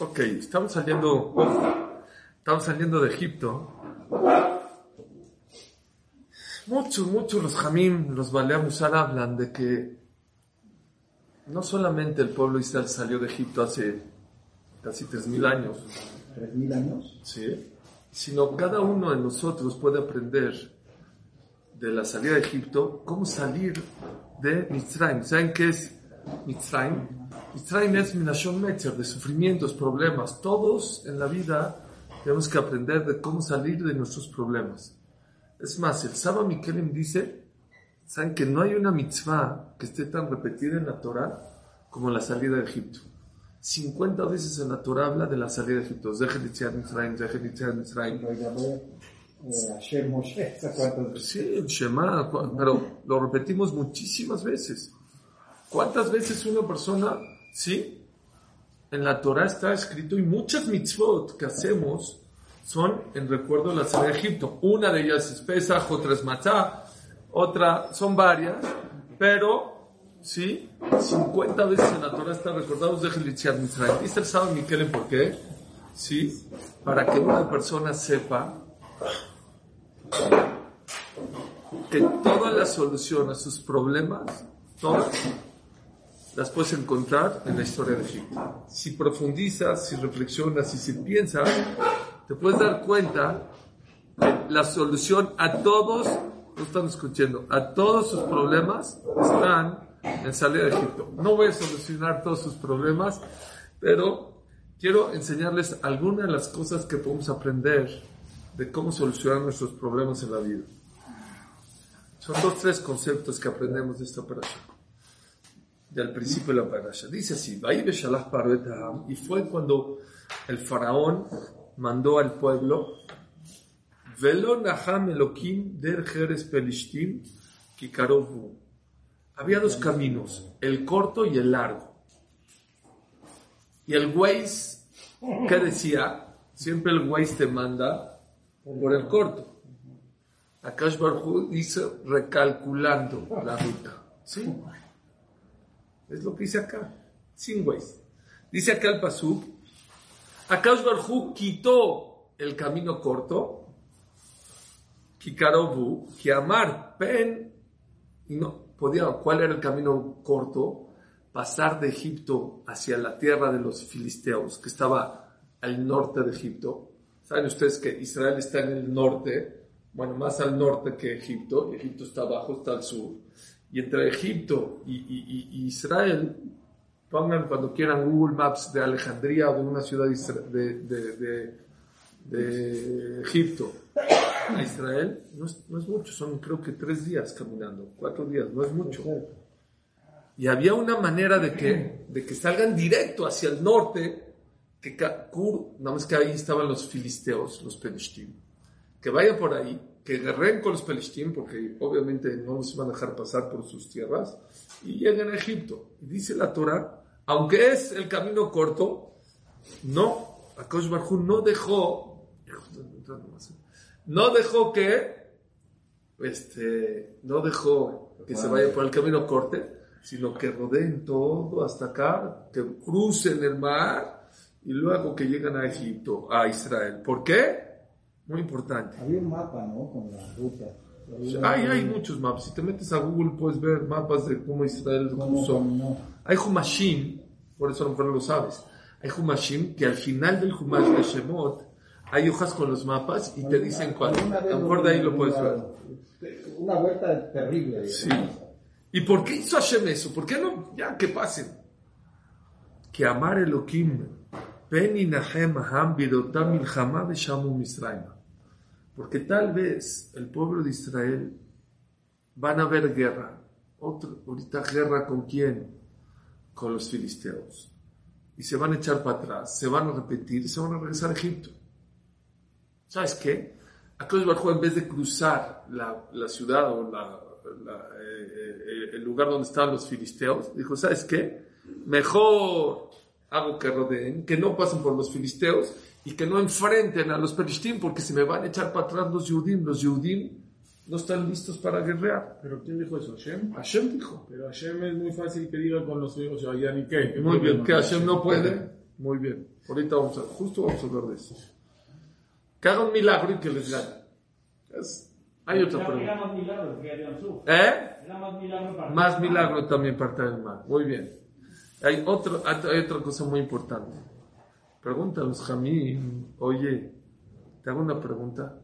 Ok, estamos saliendo, estamos saliendo de Egipto. Muchos, muchos los Jamim, los Balea Musar hablan de que no solamente el pueblo Israel salió de Egipto hace casi 3.000 años, ¿Tres mil años? ¿sí? sino cada uno de nosotros puede aprender de la salida de Egipto cómo salir de Mitzrayim. ¿Saben qué es Mitzrayim? De sufrimientos, problemas. Todos en la vida tenemos que aprender de cómo salir de nuestros problemas. Es más, el Saba Mikelim dice, ¿saben que no hay una mitzvah que esté tan repetida en la Torah como la salida de Egipto? 50 veces en la Torah habla de la salida de Egipto. Eh. Sí, el Shema, pero lo repetimos muchísimas veces. ¿Cuántas veces una persona, sí? En la Torah está escrito y muchas mitzvot que hacemos son en recuerdo de la salida de Egipto. Una de ellas es Pesach, otra es Matzah, otra, son varias, pero, sí, 50 veces en la Torah está recordado de Gelichiat Mitzrayim. Dice el sábado Miquel por qué, sí, para que una persona sepa que todas las soluciones a sus problemas, todas, las puedes encontrar en la historia de Egipto. Si profundizas, si reflexionas y si piensas, te puedes dar cuenta que la solución a todos, no están escuchando, a todos sus problemas están en salir de Egipto. No voy a solucionar todos sus problemas, pero quiero enseñarles algunas de las cosas que podemos aprender de cómo solucionar nuestros problemas en la vida. Son dos, tres conceptos que aprendemos de esta operación. Del principio de la parasha. Dice así, y fue cuando el faraón mandó al pueblo, Velo naham der kikarovu. Había dos caminos, el corto y el largo. Y el Waze, ¿qué decía? Siempre el Waze te manda por el corto. Akash Barhu dice recalculando la ruta. ¿Sí? Es lo que dice acá. Sin Waze. Dice acá el Pasuk. Akash Barhu quitó el camino corto. Kikarobu. Kiamar pen. Y no podía. ¿Cuál era el camino corto? Pasar de Egipto hacia la tierra de los filisteos, que estaba al norte de Egipto. Saben ustedes que Israel está en el norte, bueno, más al norte que Egipto, y Egipto está abajo, está al sur. Y entre Egipto y, y- y- Israel, pongan cuando quieran Google Maps de Alejandría o de una ciudad de, de- de- de- Egipto a Israel, no es, no es mucho, son creo que tres días caminando, cuatro días, no es mucho. Y había una manera de que, de que salgan directo hacia el norte, que Kur, nada más que ahí estaban los filisteos, los pelishtim, que vayan por ahí, que guerren con los pelishtim, porque obviamente no los van a dejar pasar por sus tierras, y lleguen a Egipto. Y dice la Torah, aunque es el camino corto, no, Akash Barjú no dejó, no dejó que, este, no dejó que se vaya por el camino corte, sino que rodeen todo hasta acá, que crucen el mar y luego que llegan a Egipto, a Israel. ¿Por qué? Muy importante. Había un mapa, ¿no? Con la ruta. Hay, hay muchos mapas. Si te metes a Google puedes ver mapas de cómo Israel ¿Cómo cruzó. Hay Humashim, por eso a lo mejor no lo sabes. Hay Humashim que al final del Humash de Shemot hay hojas con los mapas y te dicen cuál. A lo mejor de ahí lo puedes ver. Una vuelta terrible. Sí. ¿Y por qué hizo Hashem eso? ¿Por qué no? Ya, que pasen. Que amar Elohim, Beni Nahem Ham Bidotam Milchama Beshamu Misraim. Porque tal vez el pueblo de Israel van a ver guerra. Ahorita guerra con quién? Con los filisteos. Y se van a echar para atrás, se van a repetir se van a regresar a Egipto. ¿Sabes qué? Baruj Hu, en vez de cruzar la, la ciudad o la- la, eh, eh, el lugar donde estaban los filisteos, dijo, ¿sabes qué? Mejor hago que rodeen, que no pasen por los filisteos y que no enfrenten a los pelishtim porque se me van a echar para atrás los yudim. Los yudim no están listos para guerrear. ¿Pero quién dijo eso? ¿Hashem? Hashem dijo. Pero Hashem es muy fácil que diga con los hijos Yayan y qué. ¿Qué Muy bien, que Hashem no puede. Muy bien. Ahorita vamos a, justo vamos a hablar de eso. Que haga un milagro y que les gane. Es- hay otra Era, era pregunta. más milagro que. ¿Eh? Era más milagro para Más milagro también parte del mal. Muy bien. Hay, otro, hay otra cosa muy importante. Pregunta a los Jamín, oye, te hago una pregunta.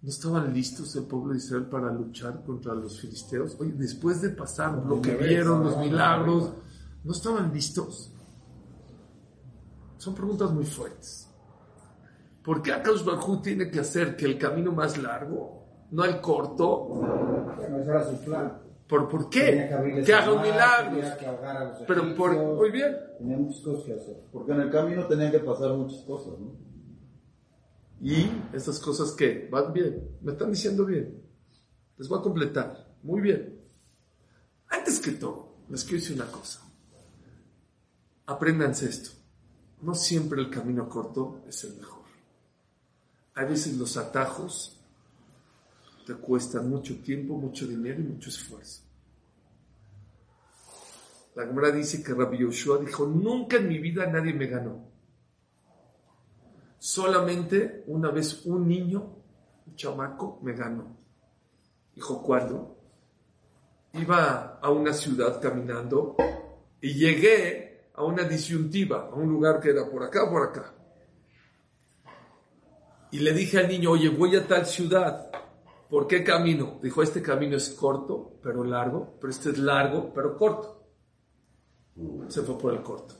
¿No estaban listos el pueblo de Israel para luchar contra los filisteos? Oye, después de pasar lo que vieron, los milagros, ¿no estaban listos? Son preguntas muy fuertes. ¿Por qué Akash Barjú tiene que hacer que el camino más largo, no el corto? Ese era su plan. ¿Por, por qué? que haga un mar, milagro. tenía que ahogar a los Pero por, muy bien. Tenía muchas cosas que hacer. Porque en el camino tenían que pasar muchas cosas, ¿no? Y esas cosas que van bien, me están diciendo bien. Les voy a completar. Muy bien. Antes que todo, les quiero decir una cosa. Apréndanse esto. No siempre el camino corto es el mejor. Hay veces los atajos te cuestan mucho tiempo, mucho dinero y mucho esfuerzo. La Gemara dice que Rabbi Yoshua dijo, nunca en mi vida nadie me ganó. Solamente una vez un niño, un chamaco, me ganó. Dijo, ¿cuándo? Iba a una ciudad caminando y llegué a una disyuntiva, a un lugar que era por acá por acá. Y le dije al niño, oye, voy a tal ciudad. ¿Por qué camino? Dijo, este camino es corto, pero largo, pero este es largo, pero corto. Se fue por el corto.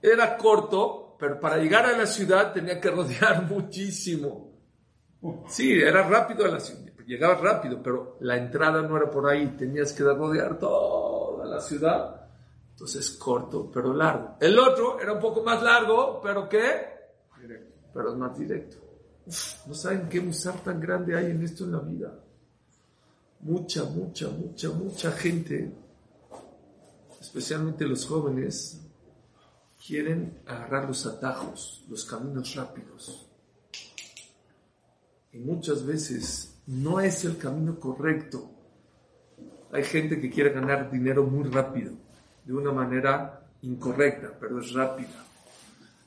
Era corto, pero para llegar a la ciudad tenía que rodear muchísimo. Sí, era rápido a la ciudad, llegaba rápido, pero la entrada no era por ahí, tenías que rodear toda la ciudad. Entonces corto, pero largo. El otro era un poco más largo, pero ¿qué? Pero más directo. No saben qué musar tan grande hay en esto en la vida. Mucha, mucha, mucha, mucha gente, especialmente los jóvenes, quieren agarrar los atajos, los caminos rápidos. Y muchas veces no es el camino correcto. Hay gente que quiere ganar dinero muy rápido, de una manera incorrecta, pero es rápida.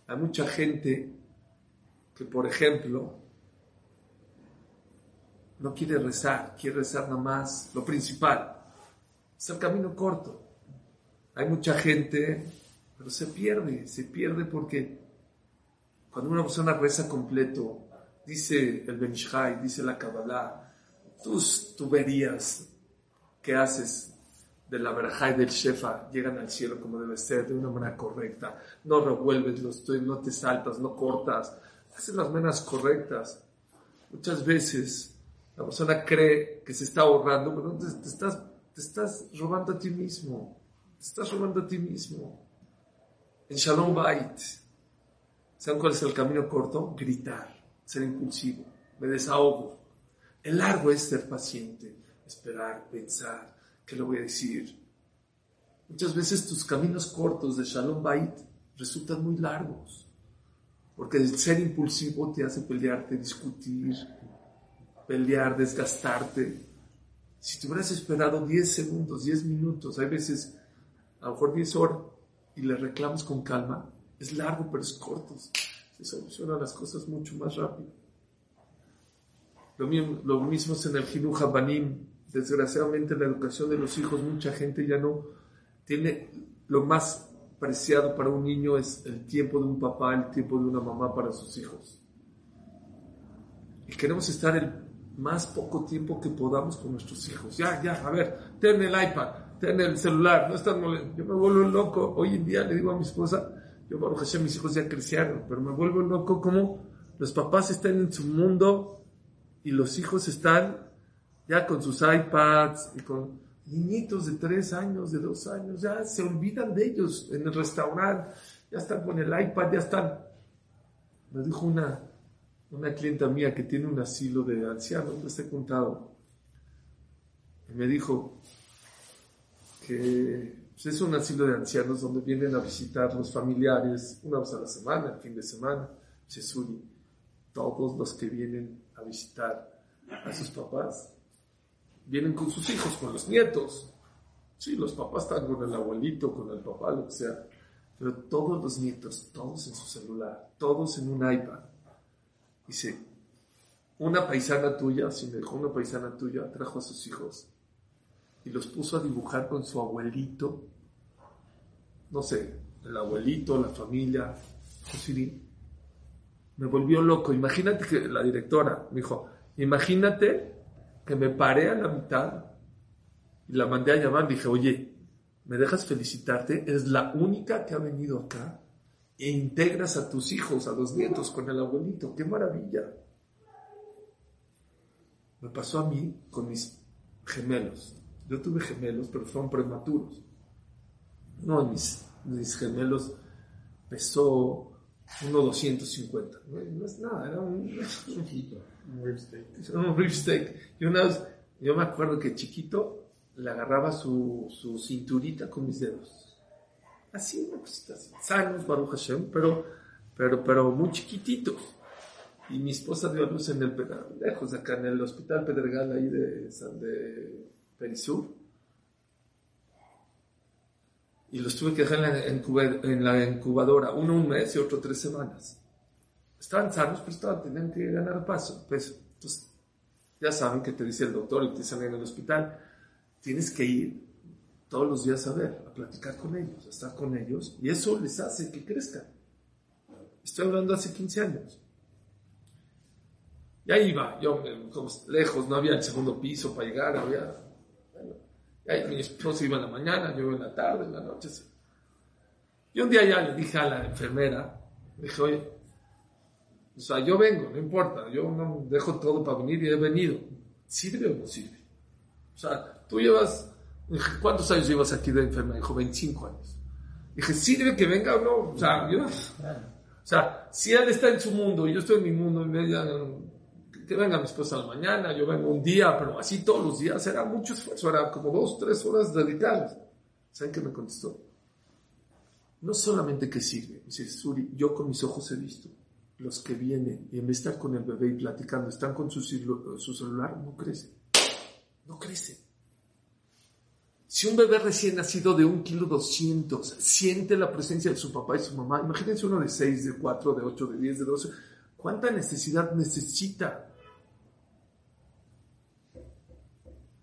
Hay mucha gente que, por ejemplo, no quiere rezar, quiere rezar nada más lo principal. Es el camino corto. Hay mucha gente, pero se pierde, se pierde porque cuando una persona reza completo, dice el Benishai, dice la Kabbalah, tus tuberías que haces de la verajá y del shefa llegan al cielo como debe ser, de una manera correcta. No revuelves los tuyos, no te saltas, no cortas, haces las maneras correctas. Muchas veces la persona cree que se está ahorrando, pero te estás, te estás robando a ti mismo. Te estás robando a ti mismo. En Shalom Bait, ¿saben cuál es el camino corto? Gritar, ser impulsivo, me desahogo. El largo es ser paciente, esperar, pensar, ¿qué le voy a decir? Muchas veces tus caminos cortos de Shalom Bait resultan muy largos, porque el ser impulsivo te hace pelearte, discutir, pelear, desgastarte. Si te hubieras esperado 10 segundos, 10 minutos, hay veces a lo mejor 10 horas, y le reclamas con calma, es largo pero es corto. Se solucionan las cosas mucho más rápido. Lo mismo, lo es en el Jinuj Habanim. Desgraciadamente en la educación de los hijos mucha gente ya no tiene lo más preciado para un niño es el tiempo de un papá, el tiempo de una mamá para sus hijos. Y queremos estar el más poco tiempo que podamos con nuestros hijos. Ya, ya, a ver, ten el iPad, ten el celular, no estás molest- Yo me vuelvo loco. Hoy en día le digo a mi esposa, yo, Baruch Hashem, mis hijos ya crecieron, pero me vuelvo loco como los papás están en su mundo y los hijos están ya con sus iPads y con niñitos de tres años, de dos años, ya se olvidan de ellos en el restaurante, ya están con el iPad, ya están. Me dijo una, una clienta mía que tiene un asilo de ancianos, les he contado, y me dijo que pues, es un asilo de ancianos donde vienen a visitar los familiares una vez a la semana, el fin de semana, Chesuri, todos los que vienen a visitar a sus papás vienen con sus hijos, con los nietos. Sí, los papás están con el abuelito, con el papá, lo que sea. Pero todos los nietos, todos en su celular, todos en un iPad. Dice, una paisana tuya, si me dejó una paisana tuya, trajo a sus hijos y los puso a dibujar con su abuelito, no sé, el abuelito, la familia. Me volvió loco. Imagínate que la directora me dijo, imagínate que me paré a la mitad y la mandé a llamar. Dije, oye, ¿me dejas felicitarte? Es la única que ha venido acá e integras a tus hijos, a los nietos con el abuelito. ¡Qué maravilla! Me pasó a mí con mis gemelos. Yo tuve gemelos, pero fueron prematuros. No, mis, mis gemelos pesó 1,250. No, no es nada, era un, Un steak. un rib steak. Y una vez, yo me acuerdo que chiquito le agarraba su, su cinturita con mis dedos. Así, una cosita así. Sanos, Baruch Hashem, pero, pero, pero muy chiquititos. Y mi esposa dio a luz en el, lejos de acá, en el hospital Pedregal, ahí de, San- de Perisur. Y los tuve que dejar en la, incubadora, uno un mes y otro tres semanas. Estaban sanos, pero estaban, tenían que ganar paso, peso. Entonces, ya saben que te dice el doctor y te dicen en el hospital, tienes que ir todos los días a ver, a platicar con ellos, a estar con ellos, y eso les hace que crezcan. Estoy hablando hace 15 años. Y ahí iba, yo eh, lejos, no había el segundo piso para llegar, había... ahí mi esposo iba en la mañana, yo en la tarde, en la noche. sí. Y un día ya le dije a la enfermera, le dije, oye, o sea, yo vengo, no importa, yo no dejo todo para venir y he venido. ¿Sirve o no sirve? O sea, tú llevas, dije, ¿cuántos años llevas aquí de enfermera? Dijo, 25 años. Dije, ¿sirve que venga o no? O sea, yo, o sea, si él está en su mundo y yo estoy en mi mundo, y digan, que venga mi esposa a la mañana, yo vengo un día, pero así todos los días, era mucho esfuerzo, era como dos, tres horas dedicadas. ¿Saben qué me contestó? No solamente que sirve, dice Suri, yo con mis ojos he visto los que vienen y en vez de estar con el bebé y platicando, están con su, su celular, no crecen. No crecen. Si un bebé recién nacido de un kilo doscientos siente la presencia de su papá y su mamá, imagínense uno de seis, de cuatro, de ocho, de diez, de doce, ¿cuánta necesidad necesita?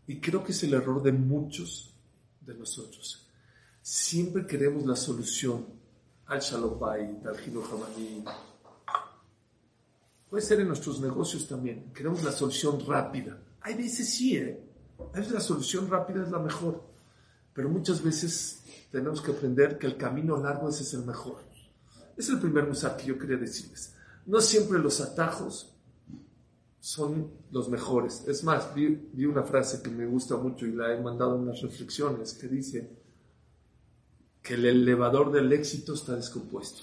Y creo que es el error de muchos de nosotros. Siempre queremos la solución al Shalom Bayit, al. Puede ser en nuestros negocios también. Queremos la solución rápida. Hay veces sí, ¿eh? A veces la solución rápida es la mejor. Pero muchas veces tenemos que aprender que el camino largo ese es el mejor. Es el primer musar que yo quería decirles. No siempre los atajos son los mejores. Es más, vi, una frase que me gusta mucho y la he mandado en las reflexiones que dice que el elevador del éxito está descompuesto.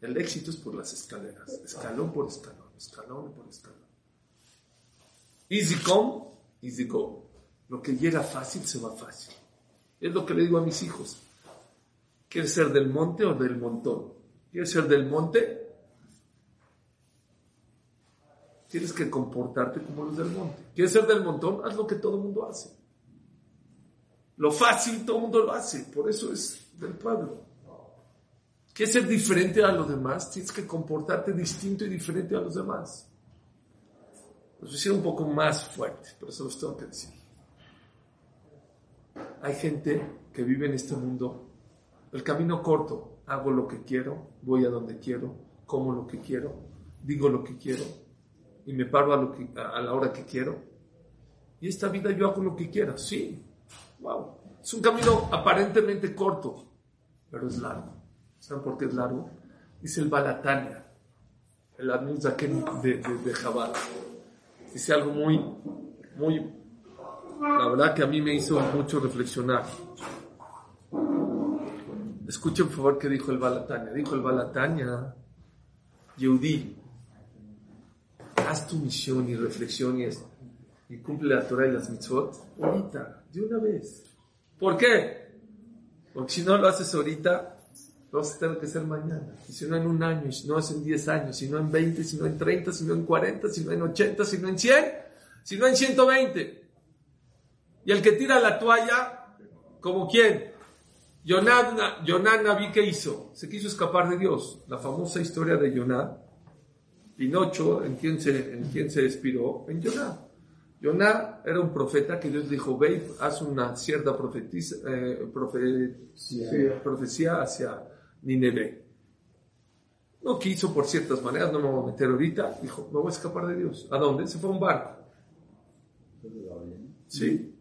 El éxito es por las escaleras, escalón por escalón, escalón por escalón. Easy come, easy go. Lo que llega fácil se va fácil. Es lo que le digo a mis hijos. ¿Quieres ser del monte o del montón? ¿Quieres ser del monte? Tienes que comportarte como los del monte. ¿Quieres ser del montón? Haz lo que todo el mundo hace. Lo fácil todo el mundo lo hace. Por eso es del pueblo. ¿Quieres ser diferente a los demás? Tienes que comportarte distinto y diferente a los demás. Los hicieron un poco más fuerte, pero eso los tengo que decir. Hay gente que vive en este mundo el camino corto. Hago lo que quiero, voy a donde quiero, como lo que quiero, digo lo que quiero y me paro a, lo que, a la hora que quiero. Y esta vida yo hago lo que quiera, sí. Wow. Es un camino aparentemente corto, pero es largo. ¿Saben por qué es largo? Dice el Balatania, el Admuzaken de, de, de Jabal. Dice algo muy, muy, la verdad que a mí me hizo mucho reflexionar. Escuchen por favor qué dijo el Balatania. Dijo el Balatania, Yehudi, haz tu misión y reflexión y, y cumple la Torah y las mitzvot ahorita, de una vez. ¿Por qué? Porque si no lo haces ahorita, lo vas a tener que hacer mañana. Y si no en un año, y si no es en 10 años, si no en 20, si no en 30, si no en 40, si no en 80, si no en 100, si no en 120. Y el que tira la toalla, ¿como quién? Yoná Naví, ¿qué hizo? Se quiso escapar de Dios. La famosa historia de Yoná. Pinocho, ¿en quién se, en quién se inspiró? En Yoná. Yoná era un profeta que Dios dijo, ve, haz una cierta profetiza, eh, profe- profecía hacia Nineveh. No quiso por ciertas maneras, no me voy a meter ahorita. Dijo, me voy a escapar de Dios. ¿A dónde? Se fue a un barco. ¿Sí?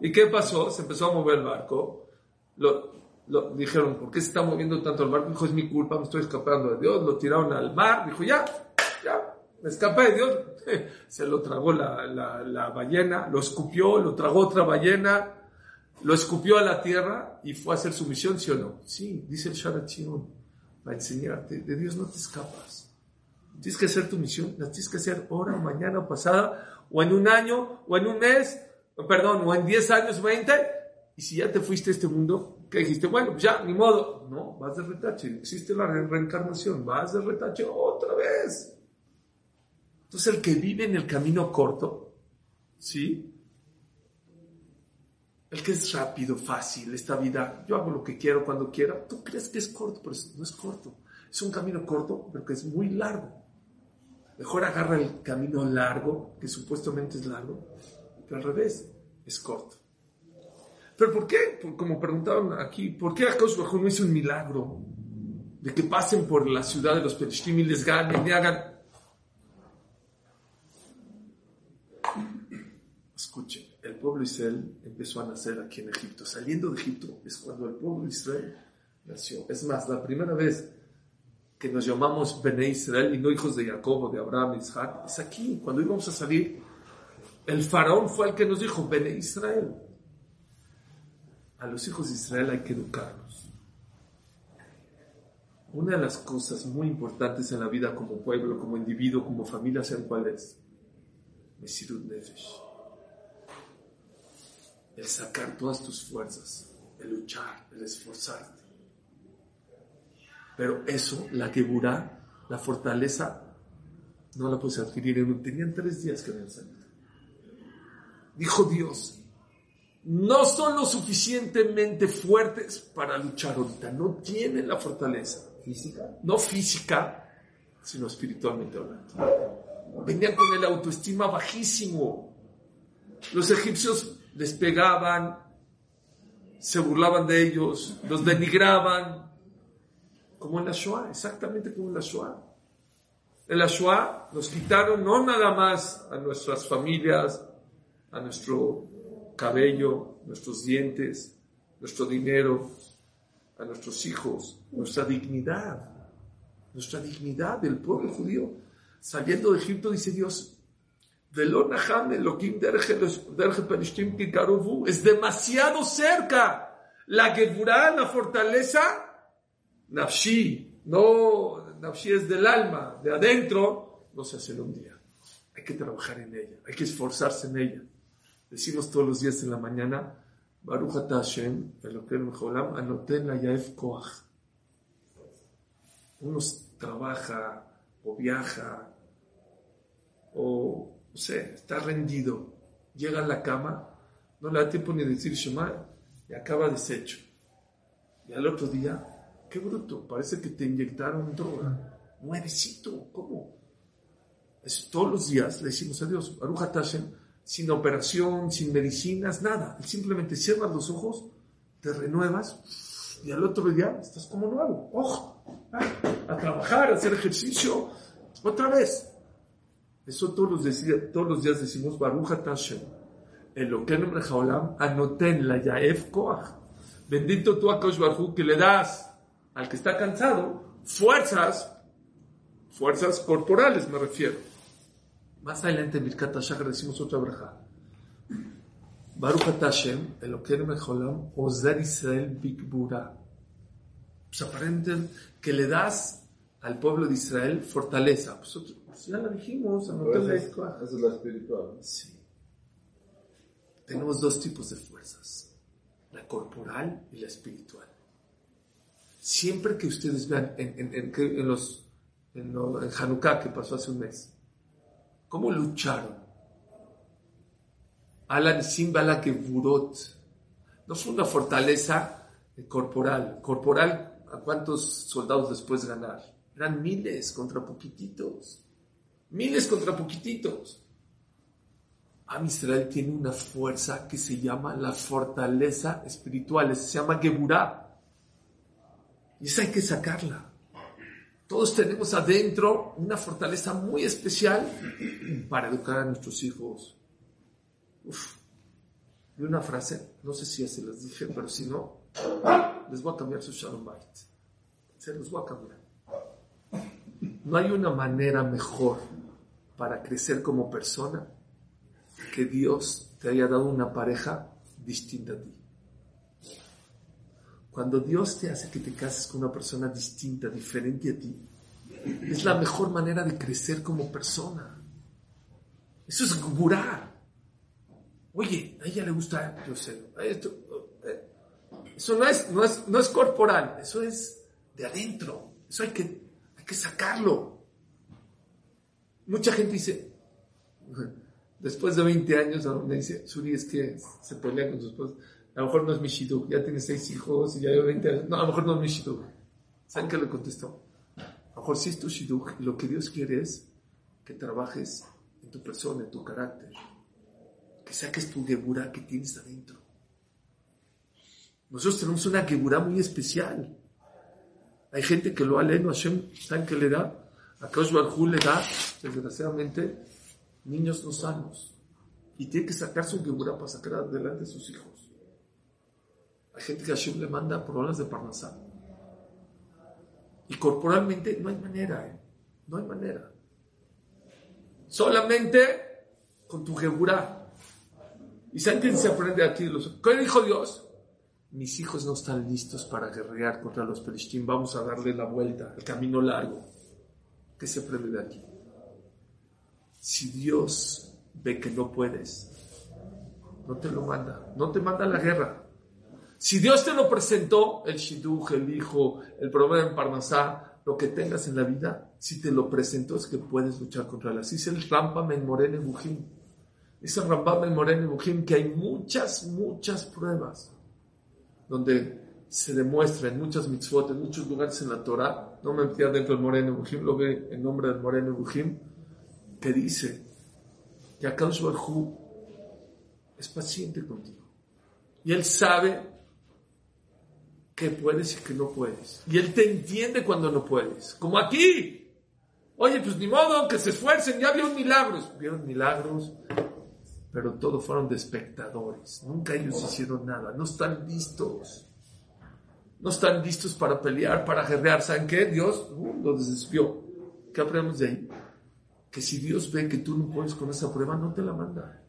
¿Y qué pasó? Se empezó a mover el barco. Lo, lo- dijeron, ¿por qué se está moviendo tanto el barco? Dijo, es mi culpa, me estoy escapando de Dios. Lo tiraron al mar. Dijo, ya, ya, me escapé de Dios. Se lo tragó la, la- la ballena, lo escupió, lo tragó otra ballena, lo escupió a la tierra y fue a hacer su misión, ¿sí o no? Sí, dice el Sharat Shion, para enseñarte, de Dios no te escapas. Tienes que hacer tu misión, la tienes que hacer ahora, mañana, pasada, o en un año, o en un mes, perdón, o en 10 años, 20, y si ya te fuiste a este mundo, ¿qué dijiste? Bueno, pues ya, ni modo. No, vas de retache, existe la re- reencarnación, vas de retache otra vez. Entonces el que vive en el camino corto, ¿sí? El que es rápido, fácil, esta vida, yo hago lo que quiero cuando quiera, tú crees que es corto, pero no es corto. Es un camino corto, pero que es muy largo. Mejor agarra el camino largo, que supuestamente es largo, que al revés, es corto. ¿Pero por qué? Como preguntaban aquí, ¿por qué Akash Bajú no hizo un milagro? De que pasen por la ciudad de los Perishtim y les ganen y hagan... Escuchen, el pueblo Israel empezó a nacer aquí en Egipto. Saliendo de Egipto es cuando el pueblo Israel nació. Es más, la primera vez que nos llamamos Bene Israel y no hijos de Jacob, de Abraham, de Isaac, es aquí, cuando íbamos a salir. El faraón fue el que nos dijo, Bene Israel. A los hijos de Israel hay que educarlos. Una de las cosas muy importantes en la vida como pueblo, como individuo, como familia, ¿saben cuál es? Mesirut Nefesh. El sacar todas tus fuerzas, el luchar, el esforzarte. Pero eso, la geburá, la fortaleza, no la puedes adquirir. Tenían tres días que habían. Dijo Dios, no son lo suficientemente fuertes para luchar ahorita, no tienen la fortaleza. ¿Física? No física, sino espiritualmente hablando. Venían con el autoestima bajísimo. Los egipcios les pegaban, se burlaban de ellos, los denigraban, como en la exactamente como en la Shoah. En la Shoah nos quitaron no nada más a nuestras familias, a nuestro cabello, nuestros dientes, nuestro dinero, a nuestros hijos, nuestra dignidad, nuestra dignidad del pueblo judío. Saliendo de Egipto, dice Dios, es demasiado cerca. La Geburá, la fortaleza, Nafshi, no, Nafshi es del alma, de adentro, no se hace en un día. Hay que trabajar en ella, hay que esforzarse en ella. Decimos todos los días en la mañana, Baruch atah Hashem, Elokeinu mejolam, anoten la yaef koach. Uno trabaja o viaja o, no sé, está rendido, llega a la cama, no le da tiempo ni decir Shema y acaba deshecho. Y al otro día, qué bruto, parece que te inyectaron droga. Nuevecito, ¿cómo? Eso, todos los días le decimos a Dios, Baruch atah Hashem, sin operación, sin medicinas, nada. Simplemente cierras los ojos, te renuevas y al otro día estás como nuevo. ¡Ojo! A trabajar, a hacer ejercicio. Otra vez. Eso todos los, días, todos los días decimos Baruch atah Hashem. Elokeinu mejolam, anoten la yaef koach. Bendito tú a Kosh que le das al que está cansado fuerzas, fuerzas corporales me refiero. Más adelante en Birkat HaShachar decimos otra braja. Baruch Hashem, Elokeinu mejolam, Ozer Israel Bigbura. Pues aparenten que le das al pueblo de Israel fortaleza. Pues, otro- pues ya la dijimos, la esa es, Koach. esa es la espiritual. Sí. Tenemos dos tipos de fuerzas, la corporal y la espiritual. Siempre que ustedes vean en, en, en, en los en, lo- en Hanukkah que pasó hace un mes, cómo lucharon. Alan Simbala que Burot, No fue una fortaleza corporal. Corporal, ¿a cuántos soldados después ganar? Eran miles contra poquititos. Miles contra poquititos. Am Israel tiene una fuerza que se llama la fortaleza espiritual, se llama Geburah. Y esa hay que sacarla. Todos tenemos adentro una fortaleza muy especial para educar a nuestros hijos. Uf. Y una frase, no sé si ya se las dije, pero si no, les voy a cambiar su Shalom Bait. Se los voy a cambiar. No hay una manera mejor para crecer como persona que Dios te haya dado una pareja distinta a ti. Cuando Dios te hace que te cases con una persona distinta, diferente a ti, es la mejor manera de crecer como persona. Eso es gurá. Oye, a ella le gusta, yo sé, esto, eh, eso no es, no, es, no es corporal, eso es de adentro. Eso hay que, hay que sacarlo. Mucha gente dice, después de 20 años, me dice, Suri, es que se pelea con sus esposa. A lo mejor no es mi shidduch, ya tiene seis hijos y ya lleva 20 años. No, a lo mejor no es mi shidduch. ¿Saben qué le contestó? A lo mejor sí es tu shidduch y lo que Dios quiere es que trabajes en tu persona, en tu carácter. Que saques tu gebura que tienes adentro. Nosotros tenemos una gebura muy especial. Hay gente que lo ha leído, Hashem, ¿saben qué le da? A Kaush le da, desgraciadamente, niños no sanos. Y tiene que sacar su gebura para sacar adelante a sus hijos. Hay gente que Hashem le manda problemas de parnasá. Y corporalmente no hay manera, ¿eh? no hay manera. Solamente con tu gebura. ¿Y saben quién se aprende aquí? Los... ¿Qué dijo Dios? Mis hijos no están listos para guerrear contra los pelishtim. Vamos a darle la vuelta, el camino largo. ¿Qué se aprende de aquí? Si Dios ve que no puedes, no te lo manda, no te manda a la guerra. Si Dios te lo presentó, el shidduch, el hijo, el problema en Parnasá, lo que tengas en la vida, si te lo presentó es que puedes luchar contra él. Así es el Rampam en Morene Bujim. Dice el Rampam en Morene Bujim que hay muchas, muchas pruebas donde se demuestra en muchas mitzvot, en muchos lugares en la Torah, no me metí dentro del Morene Bujim, lo ve en nombre del Morene Bujim, que dice que Akadosh Barhu es paciente contigo. Y él sabe que puedes y que no puedes. Y Él te entiende cuando no puedes. Como aquí. Oye, pues ni modo, que se esfuercen, ya vieron milagros. Vieron milagros, pero todos fueron de espectadores. Nunca ellos hicieron nada. No están listos. No están listos para pelear, para guerrear. ¿Saben qué? Dios uh, los desvió. ¿Qué aprendemos de ahí? Que si Dios ve que tú no puedes con esa prueba, no te la manda.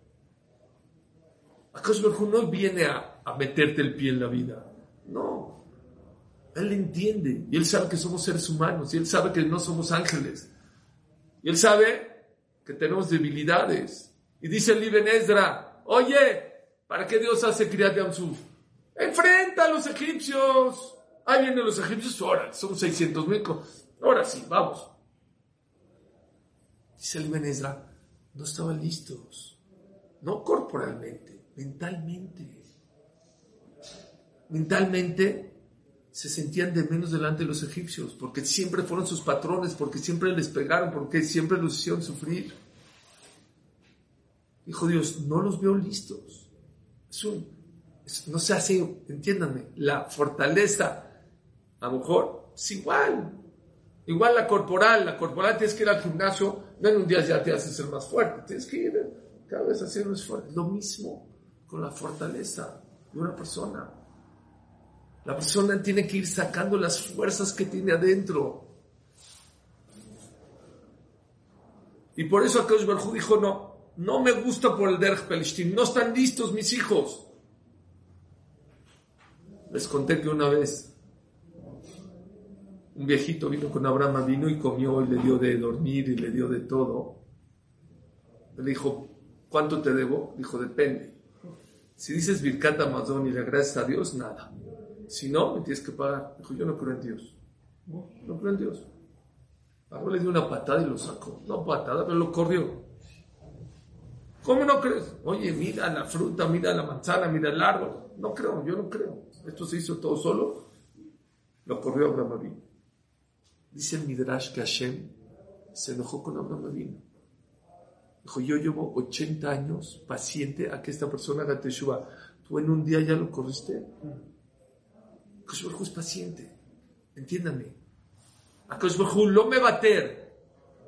¿Acaso no viene a, a meterte el pie en la vida? No. Él entiende y Él sabe que somos seres humanos y Él sabe que no somos ángeles. Y Él sabe que tenemos debilidades. Y dice el Ibn Ezra, oye, ¿para qué Dios hace Kriyat Yamsuf? Enfrenta a los egipcios. Ahí vienen los egipcios, ahora, son 600 mil. Ahora sí, vamos. Dice el Ibn Ezra, no estaban listos. No corporalmente, mentalmente. Mentalmente se sentían de menos delante de los egipcios, porque siempre fueron sus patrones, porque siempre les pegaron, porque siempre los hicieron sufrir. Dijo Dios, no los veo listos. No se hace, entiéndanme, la fortaleza, a lo mejor, es igual. Igual la corporal, la corporal tienes que ir al gimnasio, no en un día ya te haces ser más fuerte, tienes que ir cada vez haciendo esfuerzo. Lo mismo con la fortaleza de una persona. La persona tiene que ir sacando las fuerzas que tiene adentro. Y por eso Akadosh Barjú dijo, no, no me gusta por el Derech Pelishtim, no están listos mis hijos. Les conté que una vez un viejito vino con Abraham, vino y comió y le dio de dormir y le dio de todo. Le dijo, ¿cuánto te debo? Dijo, depende. Si dices Birkat Amazon y le agradeces a Dios, nada. Si no, me tienes que pagar. Dijo, yo no creo en Dios. No, no creo en Dios. Ahora le dio una patada y lo sacó. No patada, pero lo corrió. ¿Cómo no crees? Oye, mira la fruta, mira la manzana, mira el árbol. No creo, yo no creo. Esto se hizo todo solo. Lo corrió Abraham Avinu. Dice el Midrash que Hashem se enojó con Abraham Avinu. Dijo, yo llevo 80 años paciente a que esta persona haga teshuva. Tú en un día ya lo corriste. Akash es paciente. Entiéndanme. Akash Baruj no me bater.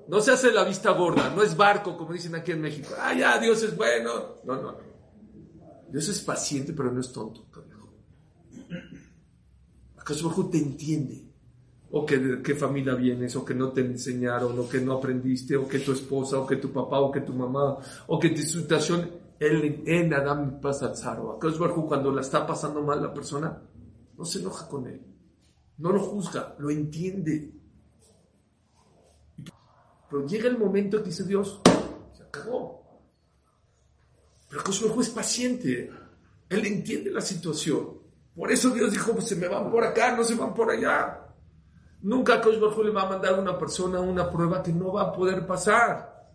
No se hace la vista gorda. No es barco, como dicen aquí en México. Ah, ya, Dios es bueno. No, no, no. Dios es paciente, pero no es tonto. Hu te entiende. O que de qué familia vienes, o que no te enseñaron, o que no aprendiste, o que tu esposa, o que tu papá, o que tu mamá, o que tu situación, él en Adam pasa. Akash Baruj cuando la está pasando mal la persona, no se enoja con él. No lo juzga, lo entiende. Pero llega el momento que dice Dios, se acabó. Pero Hu es paciente. Él entiende la situación. Por eso Dios dijo, pues se me van por acá, no se van por allá. Nunca Hu le va a mandar a una persona una prueba que no va a poder pasar.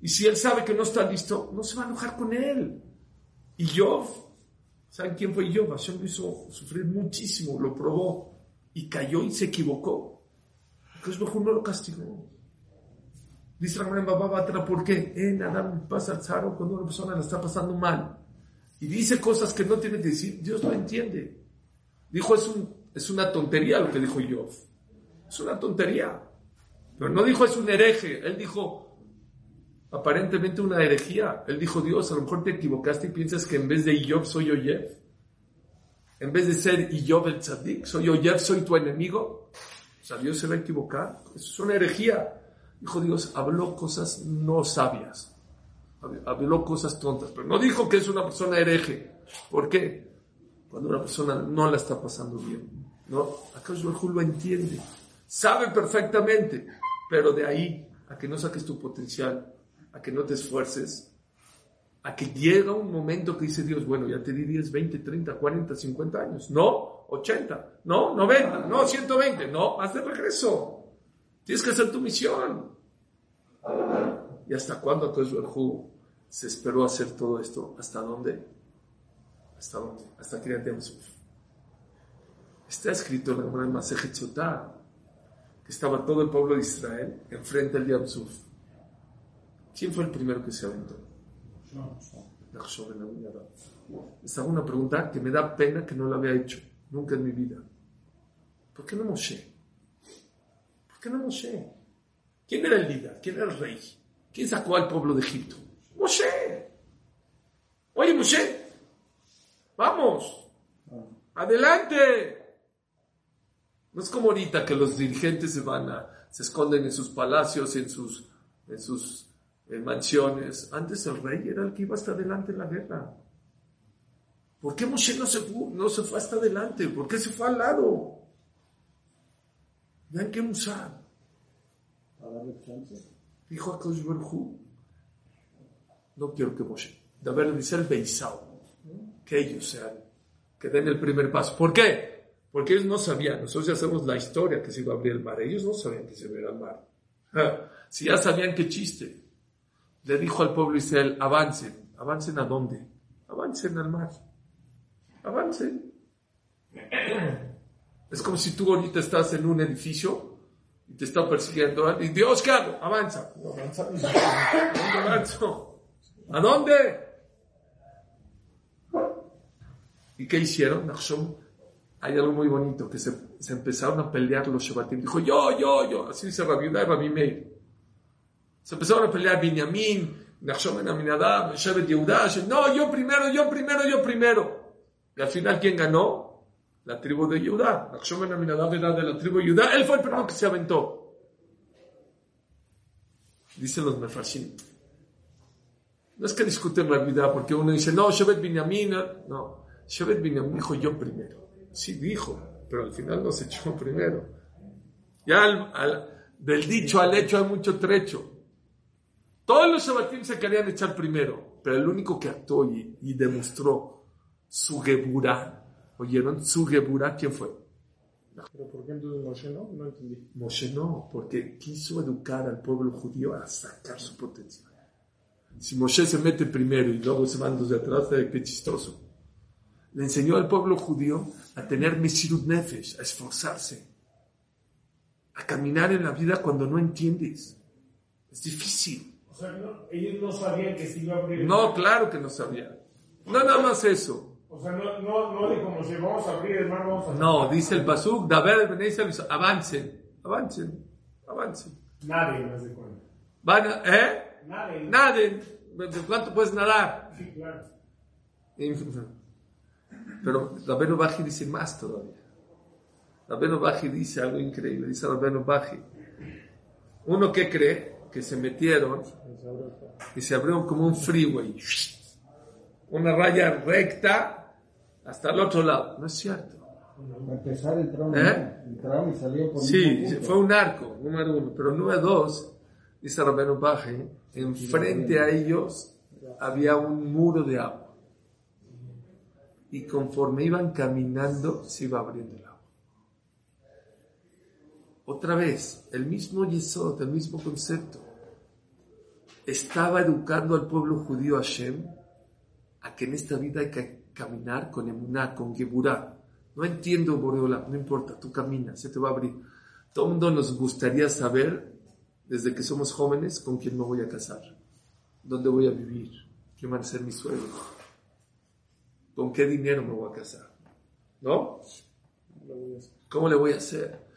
Y si él sabe que no está listo, no se va a enojar con él. Y Job, ¿saben quién fue Job? Hashem lo hizo sufrir muchísimo, lo probó y cayó y se equivocó. Baruj Hu no lo castigó. Dice la Baba Batra, ¿por qué? En Adam pasa zaro cuando una persona la está pasando mal. Y dice cosas que no tiene que decir, Dios lo entiende. Dijo, es, un, es una tontería lo que dijo Job. Es una tontería. Pero no dijo es un hereje. Él dijo, aparentemente una herejía. Él dijo, Dios, a lo mejor te equivocaste y piensas que en vez de Job soy Oyev. En vez de ser Job el tzadik, soy Oyev, soy tu enemigo. O sea, Dios se va a equivocar. Eso es una herejía. Dijo Dios, habló cosas no sabias. Habló cosas tontas. Pero no dijo que es una persona hereje. ¿Por qué? Cuando una persona no la está pasando bien. ¿no? Acá lo entiende. Sabe perfectamente. Pero de ahí a que no saques tu potencial, a que no te esfuerces, a que llega un momento que dice Dios, bueno, ya te di 10, 20, 30, 40, 50 años. No, 80, no, 90, no, 120, no, haz de regreso. Tienes que hacer tu misión. ¿Y hasta cuándo Barjú se esperó hacer todo esto? ¿Hasta dónde? ¿Hasta dónde? Hasta Kriyat Yamsuf. Está escrito en la Gemara Sotah que estaba todo el pueblo de Israel enfrente al Yamsuf. ¿Quién fue el primero que se aventó? Esta es una pregunta que me da pena que no la había hecho nunca en mi vida. ¿Por qué no Moshe? ¿Por qué no Moshe? ¿Quién era el líder? ¿Quién era el rey? ¿Quién sacó al pueblo de Egipto? Moshe. Oye, Moshe, vamos, adelante. No es como ahorita que los dirigentes se van a, se esconden en sus palacios, en sus, en sus en mansiones. Antes el rey era el que iba hasta adelante en la guerra. ¿Por qué Moshe no se, fue, no se fue hasta adelante? ¿Por qué se fue al lado? Vean qué musar. Dijo a Kosh no quiero que Moshe, de haber dice el Beisao, que ellos sean, que den el primer paso. ¿Por qué? Porque ellos no sabían, nosotros ya sabemos la historia que se iba a abrir el mar, ellos no sabían que se iba a abrir el mar. Si ya sabían qué chiste, le dijo al pueblo Israel, avancen, avancen a dónde? Avancen al mar, avancen. Es como si tú ahorita estás en un edificio y te está persiguiendo. Y Dios, ¿qué hago? Avanza. No, avanza. ¿Dónde avanzo? ¿A dónde? ¿Y qué hicieron? Hay algo muy bonito, que se, se empezaron a pelear los Shebatim. Dijo, yo, yo, yo. Así dice Rabbi Meir. Se empezaron a pelear Binyamin, Nachshon Aminadab, Shevet Yehuda. No, yo primero, yo primero, yo primero. Y al final, ¿quién ganó? la tribu de Judá. Nachshon Aminadab era de la tribu de Judá. Él fue el primero que se aventó. Dicen los Mefarshim. No es que discuten la vida porque uno dice, no, Shevet Binyamin. No, Shevet Binyamin dijo yo primero. Sí, dijo, pero al final no se echó primero. Ya del dicho al hecho hay mucho trecho. Todos los Shebatim se querían echar primero, pero el único que actuó y, y demostró su geburá, ¿Oyeron? Su Geburah, ¿quién fue? ¿Pero por qué entonces Moshe no? No entendí. Moshe no, porque quiso educar al pueblo judío a sacar su potencial. Si Moshe se mete primero y luego se van los de atrás, qué chistoso. Le enseñó al pueblo judío a tener Mesirut Nefesh, a esforzarse, a caminar en la vida cuando no entiendes. Es difícil. Sea, no- ellos no sabían que se iba a abrir. No, claro que no sabía. No nada más eso. O sea, no, no, no de como si vamos a abrir, hermano, vamos a No, dice el Pasuk, David Ben avancen, avancen, avancen. Nadie me hace cuenta. Van a, ¿eh? Nadie. Naden. ¿De cuánto puedes nadar? Sí, claro. Pero Rabenu Baji dice más todavía. Rabenu Baji dice algo increíble. Dice Rabenu Baji. Uno que cree que se metieron y se abrieron como un freeway. Una raya recta hasta el otro lado. No es cierto. Para empezar, entraron, ¿Eh? entraron y salieron por Sí, fue un arco, número uno. Pero número dos, dice Rabenu Baji, enfrente a ellos había un muro de agua. Y conforme iban caminando, se iba abriendo. Otra vez, el mismo Yesod, el mismo concepto. Estaba educando al pueblo judío Hashem a que en esta vida hay que caminar con emuná, con geburá. No entiendo, Boreola, no importa, tú caminas, se te va a abrir. Todo mundo nos gustaría saber, desde que somos jóvenes, con quién me voy a casar, dónde voy a vivir, quién van a ser mis suegros, con qué dinero me voy a casar, ¿no? ¿Cómo le voy a hacer?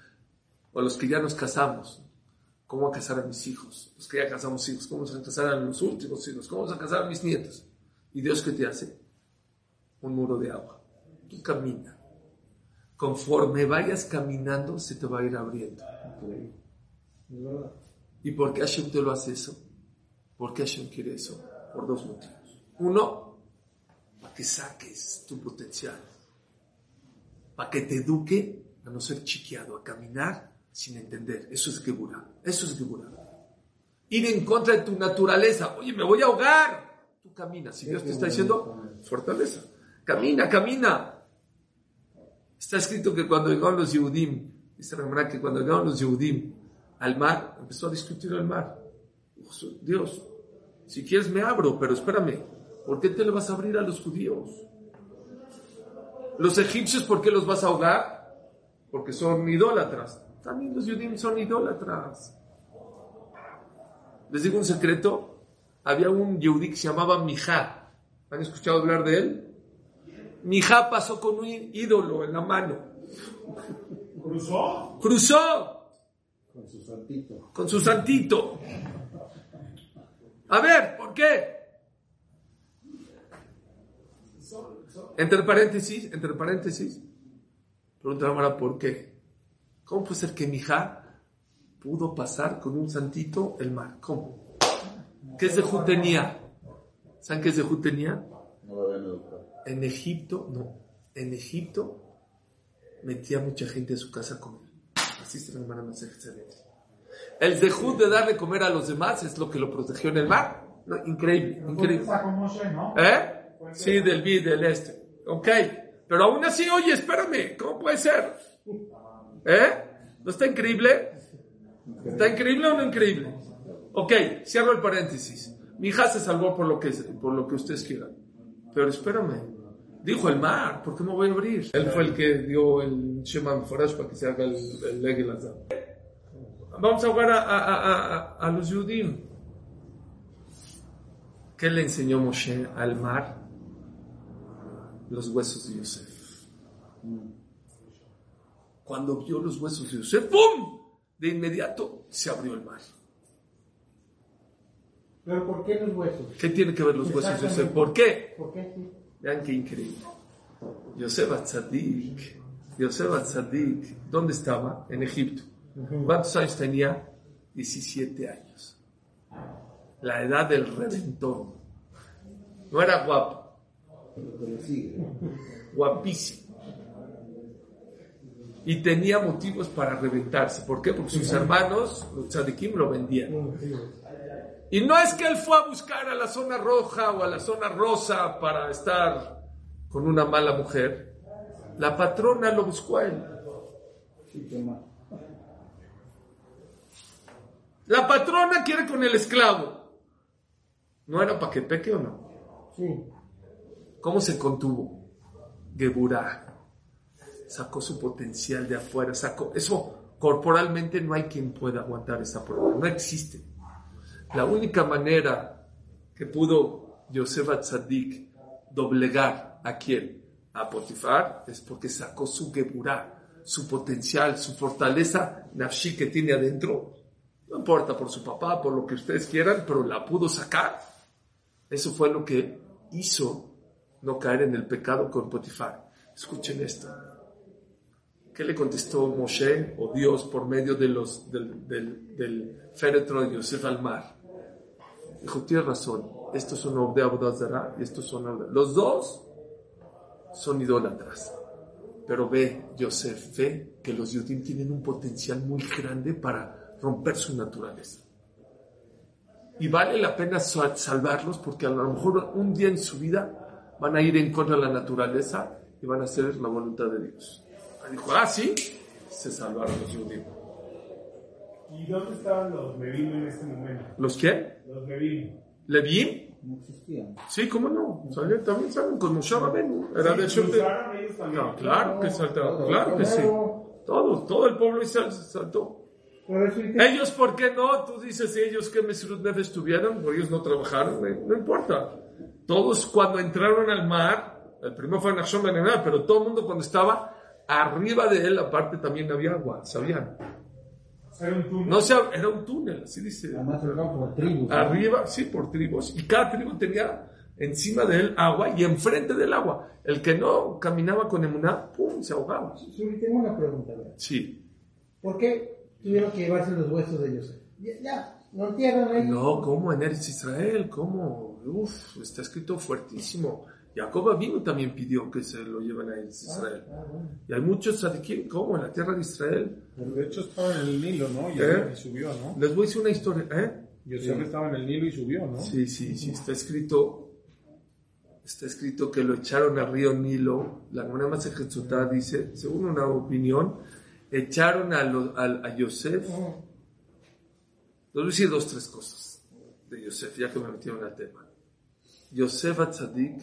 O los que ya nos casamos, ¿cómo voy a casar a mis hijos? Los que ya casamos hijos, ¿cómo a casar a los últimos hijos? ¿Cómo a casar a mis nietos? ¿Y Dios qué te hace? Un muro de agua. Tú camina. Conforme vayas caminando, se te va a ir abriendo. ¿Y por qué Hashem te lo hace eso? ¿Por qué Hashem quiere eso? Por dos motivos. Uno, para que saques tu potencial. Para que te eduque a no ser chiqueado, a caminar sin entender. Eso es Geburah. Eso es Geburah. Ir en contra de tu naturaleza. Oye, me voy a ahogar. Tú caminas. Si Dios te está diciendo, fortaleza. Camina, camina. Está escrito que cuando llegaron los Yehudim, dice la que cuando llegaron los Yehudim al mar, empezó a discutir el mar. Dios, si quieres me abro, pero espérame, ¿por qué te le vas a abrir a los judíos? Los egipcios, ¿por qué los vas a ahogar? Porque son idólatras. También los Yehudim son idólatras. Les digo un secreto, había un Yehudí que se llamaba Mijá. ¿Han escuchado hablar de él? Mijá pasó con un ídolo en la mano. ¿Cruzó? Cruzó Con su santito. con su santito. A ver, ¿por qué? Entre paréntesis, entre paréntesis, pregunta la ¿por qué? ¿Cómo puede ser que Mijá pudo pasar con un santito el mar? ¿Cómo? ¿Qué Zehut tenía? ¿Saben qué Zehut tenía? En Egipto, no. En Egipto metía mucha gente a su casa a comer. Así se la excelente. El zehut de darle comer a los demás es lo que lo protegió en el mar. No, increíble, increíble. Está con Moshe, ¿no? ¿Eh? Sí, del vid, del este. Ok. Pero aún así, oye, espérame, ¿cómo puede ser? ¿Eh? ¿No está increíble? ¿Está increíble o no increíble? Ok, cierro el paréntesis. Mi hija se salvó por lo que, por lo que ustedes quieran. Pero espérame. Dijo el mar, ¿por qué me voy a abrir? Él fue el que dio el Shema Forash para que se haga el, el. Vamos a jugar a, a, a, a, a los Yudim. ¿Qué le enseñó Moshe al mar? Los huesos de Yosef. Cuando vio los huesos de Yosef, ¡pum! De inmediato se abrió el mar. ¿Pero por qué los huesos? ¿Qué tiene que ver los huesos de Yosef? ¿Por qué? ¿Por qué sí? Vean qué increíble. Yosef Atzadik, Yosef Atzadik, ¿dónde estaba? En Egipto. ¿Cuántos años tenía? 17 años. La edad del redentor. No era guapo, guapísimo. Y tenía motivos para reventarse. ¿Por qué? Porque sus hermanos, los tzadikim, lo vendían. Y no es que él fue a buscar a la zona roja o a la zona rosa para estar con una mala mujer. La patrona lo buscó a él. La patrona quiere con el esclavo. ¿No era para que peque o no? Sí. ¿Cómo se contuvo? Geburah. Sacó su potencial de afuera, sacó eso corporalmente no hay quien pueda aguantar esa prueba, no existe. La única manera que pudo Yosef Atzadik doblegar a quien, a Potifar, es porque sacó su Geburah, su potencial, su fortaleza nafshi que tiene adentro. No importa por su papá, por lo que ustedes quieran, pero la pudo sacar. Eso fue lo que hizo no caer en el pecado con Potifar. Escuchen esto. ¿Qué le contestó Moshe o Dios por medio de los, del, del, féretro de Yosef al mar? Dijo, tienes razón, estos son de Abodazara y estos son. Los dos son idólatras. Pero ve, Yosef, ve que los Yudim tienen un potencial muy grande para romper su naturaleza. Y vale la pena sa- salvarlos porque a lo mejor un día en su vida van a ir en contra de la naturaleza y van a hacer la voluntad de Dios. Dijo, ah, sí, se salvaron los Yudim. ¿Y dónde estaban los Mevim en este momento? ¿Los qué? Los Mevim. ¿Levim? No existían. Sí, cómo no. Salieron- también salen con Moshe Rabenu. Era Sí, de hecho de... cruzaron ellos también. No, claro que saltaron, todo, claro que sí. todo. Todos, todo el pueblo Israel se saltó. Ellos, ¿por qué no? Tú dices, ellos que Mesirut Nefesh tuvieron, por ellos no trabajaron, no, no importa. Todos cuando entraron al mar, el primero fue Nachshon Ben Ená, pero todo el mundo cuando estaba arriba de él, aparte también había agua, sabían. Era un túnel. No era un túnel, así dice. Además por tribus. ¿no? Arriba, sí, por tribus. Y cada tribu tenía encima de él agua y enfrente del agua. El que no caminaba con emuná, pum, se ahogaba. Suri, tengo una pregunta. ¿verdad? Sí. ¿Por qué tuvieron que llevarse los huesos de Joseph? Ya, ya, lo entierran ahí. No, ¿cómo en Eretz Israel? ¿Cómo? Uf, está escrito fuertísimo. Jacob vino también pidió que se lo lleven a Israel. Ah, bueno. Y hay muchos tzadikim, ¿cómo? En la tierra de Israel. De hecho estaba en el Nilo, ¿no? Y, ¿Eh? y subió, ¿no? Les voy a decir una historia, ¿eh? Yosef estaba en el Nilo y subió, ¿no? Sí, sí, sí, está escrito, está escrito que lo echaron al río Nilo. La Gemara Masechet dice, según una opinión, echaron a, lo- al- a Yosef. Les voy a decir dos, tres cosas de Yosef, ya que me metieron al tema. Yosef Atzadik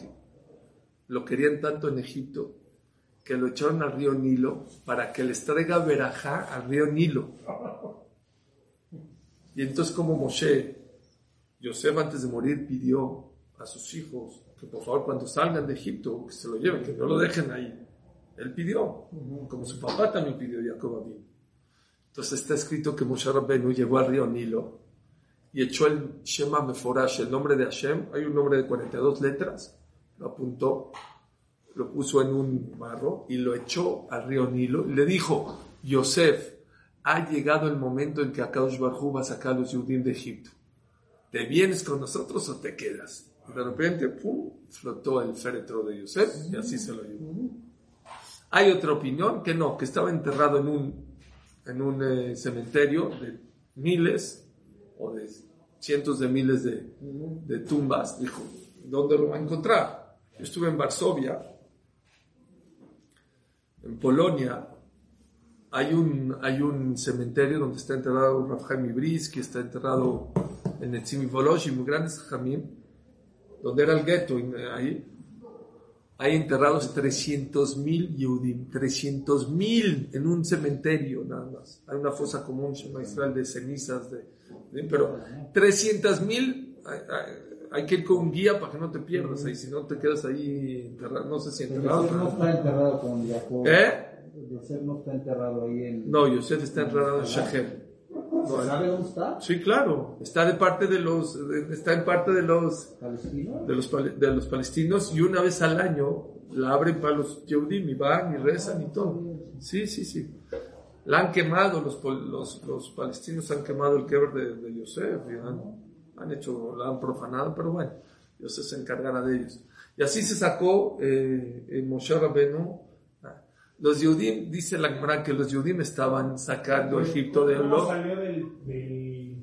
lo querían tanto en Egipto que lo echaron al río Nilo para que les traiga verajá al río Nilo. Y entonces como Moshe, Yosef antes de morir pidió a sus hijos que por favor cuando salgan de Egipto que se lo lleven, que no lo dejen ahí. Él pidió, como su papá también pidió Jacob Abin. Entonces está escrito que Moshe Rabbenu llegó al río Nilo y echó el Shema Meforash, el nombre de Hashem, hay un nombre de 42 letras, apuntó, lo puso en un barro y lo echó al río Nilo y le dijo, Yosef, ha llegado el momento en que Akadosh Barhu va a sacar a los Yudim de Egipto. ¿Te vienes con nosotros o te quedas? Y de repente, pum, flotó el féretro de Yosef y así se lo llevó. Hay otra opinión que no, que estaba enterrado en un, en un eh, cementerio de miles o de cientos de miles de, de tumbas. Dijo, ¿dónde lo va a encontrar? Estuve en Varsovia, en Polonia. Hay un, hay un cementerio donde está enterrado Chaim Ibris, que está enterrado en y muy grandes Jamim, donde era el gueto, ahí hay enterrados 300.000 Yehudim, 300.000 en un cementerio nada más. Hay una fosa común, Israel, de cenizas, de- pero 300.000 hay, que ir con un guía para que no te pierdas ahí, si no te quedas ahí enterrado, no sé si Pero enterrado. Yosef no pero- está enterrado con Jacob. ¿Eh? Yosef no está enterrado ahí en... No, Yosef está enterrado en Shechem. ¿Se sabe dónde está? Sí, claro, está de parte de los, está en parte de los, ¿Palestino? de los, de los palestinos y una vez al año la abren para los Yehudim y van y rezan y todo. Sí, sí, sí. La han quemado, los, los, los palestinos han quemado el keber de, de Yosef y han, han hecho, la han profanado, pero bueno, Yosef se encargará de ellos. Y así se sacó eh, Moshe Rabbeinu. Los Yehudim, dice la Gemara que los Yehudim estaban sacando a Egipto de ¿Cómo los... salió del, del...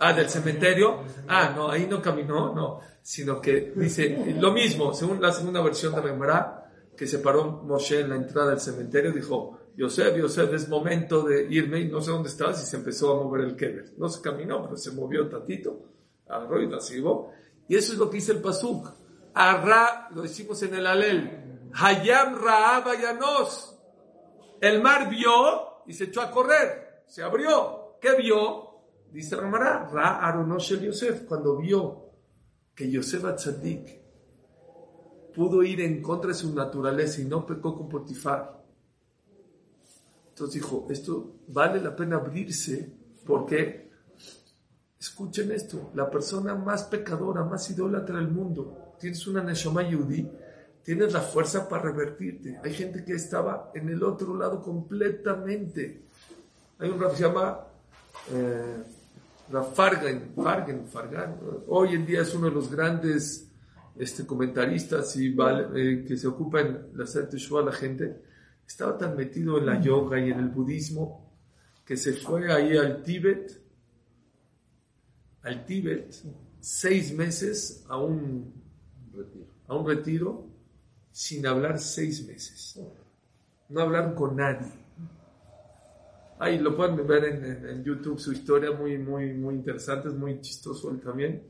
Ah, del cementerio. Ah, no, ahí no caminó, no. Sino que dice lo mismo, según la segunda versión de la Gemara, que se paró Moshe en la entrada del cementerio, dijo, Yosef, Yosef, es momento de irme y no sé dónde estás, y se empezó a mover el keber. No se caminó, pero se movió tantito, agarró y la llevó. Y eso es lo que dice el Pasuk. Arra, lo decimos en el Alel, Hayam Raab Yanos. El mar vio y se echó a correr. Se abrió. ¿Qué vio? Dice Ramara, Ra Aronoshel Yosef, cuando vio que Yosef Atzadik pudo ir en contra de su naturaleza y no pecó con Potifar. Entonces dijo, esto vale la pena abrirse porque, escuchen esto, la persona más pecadora, más idólatra del mundo, tienes una Neshama Yudi, tienes la fuerza para revertirte. Hay gente que estaba en el otro lado completamente. Hay un rap que se llama eh, Fargan, Fargan, Fargan. Hoy en día es uno de los grandes este, comentaristas y eh, que se ocupa en la Teshuvah a la gente. Estaba tan metido en la yoga y en el budismo que se fue ahí al Tíbet, al Tíbet, seis meses a un a un retiro sin hablar seis meses. No hablar con nadie. Ahí lo pueden ver en, en- en YouTube, su historia muy, muy, muy interesante, es muy chistoso él también.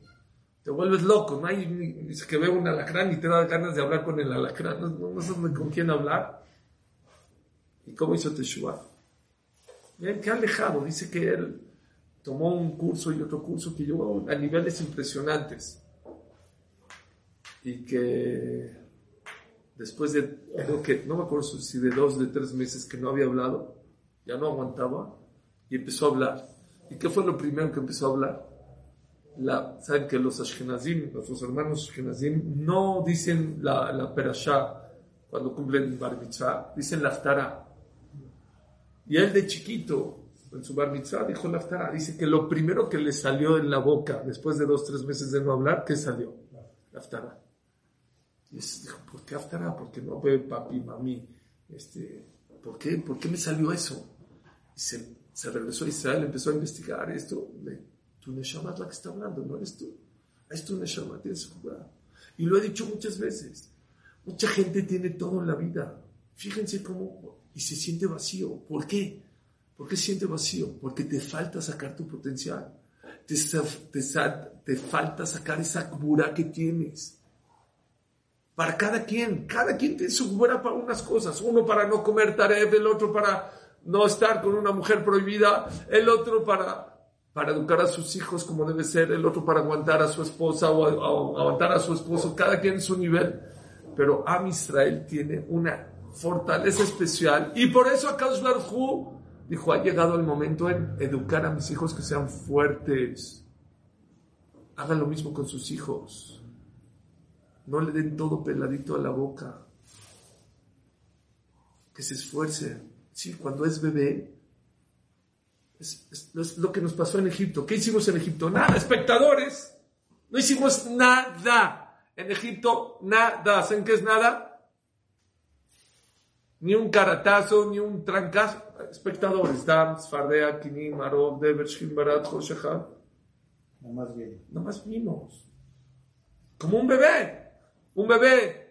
Te vuelves loco, no hay que ve un alacrán y te da ganas de hablar con el alacrán, no, no, no sabes con quién hablar. ¿Y cómo hizo Teshuvah? Miren qué alejado, dice que él tomó un curso y otro curso que llegó a niveles impresionantes y que después de, creo que, no me acuerdo si de dos, de tres meses que no había hablado, ya no aguantaba y empezó a hablar. ¿Y qué fue lo primero que empezó a hablar? La, Saben que los Ashkenazim, nuestros hermanos Ashkenazim, no dicen la, la Perashá cuando cumplen Bar Mitzvah, dicen la Haftarah. Y él de chiquito, en su Bar Mitzvah, dijo la Haftarah. Dice que lo primero que le salió en la boca, después de dos, tres meses de no hablar, ¿qué salió? La Haftarah. Y es- dijo, ¿por qué Haftarah? ¿Por qué no ve papi, mami? Este, ¿por, qué? ¿Por qué me salió eso? Y se, se regresó a Israel, empezó a investigar esto. De, tu Neshama es la que está hablando, no eres tú. Es tu Neshama, tienes que jugar. Y lo he dicho muchas veces. Mucha gente tiene todo en la vida. Fíjense cómo... Y se siente vacío. ¿Por qué? ¿Por qué se siente vacío? Porque te falta sacar tu potencial. Te, te, te falta sacar esa cura que tienes. Para cada quien. Cada quien tiene su cura para unas cosas. Uno para no comer taref, el otro para no estar con una mujer prohibida, el otro para, para educar a sus hijos como debe ser, el otro para aguantar a su esposa o, a- o aguantar a su esposo. Cada quien en su nivel. Pero Am Israel tiene una fortaleza especial y por eso Akadosh Baruj Hu dijo, ha llegado el momento en educar a mis hijos que sean fuertes. Hagan lo mismo con sus hijos. No le den todo peladito a la boca. Que se esfuercen. Sí, cuando es bebé, es, es- es lo que nos pasó en Egipto. ¿Qué hicimos en Egipto? Nada, espectadores. No hicimos nada. En Egipto, nada. ¿Saben qué es nada? Ni un caratazo, ni un trancazo. Espectadores. Dam, Sfardea, Kinim, Marov, Deber, Barat, Hoshecham. Nada más bien. Nada más vimos. Como un bebé. Un bebé.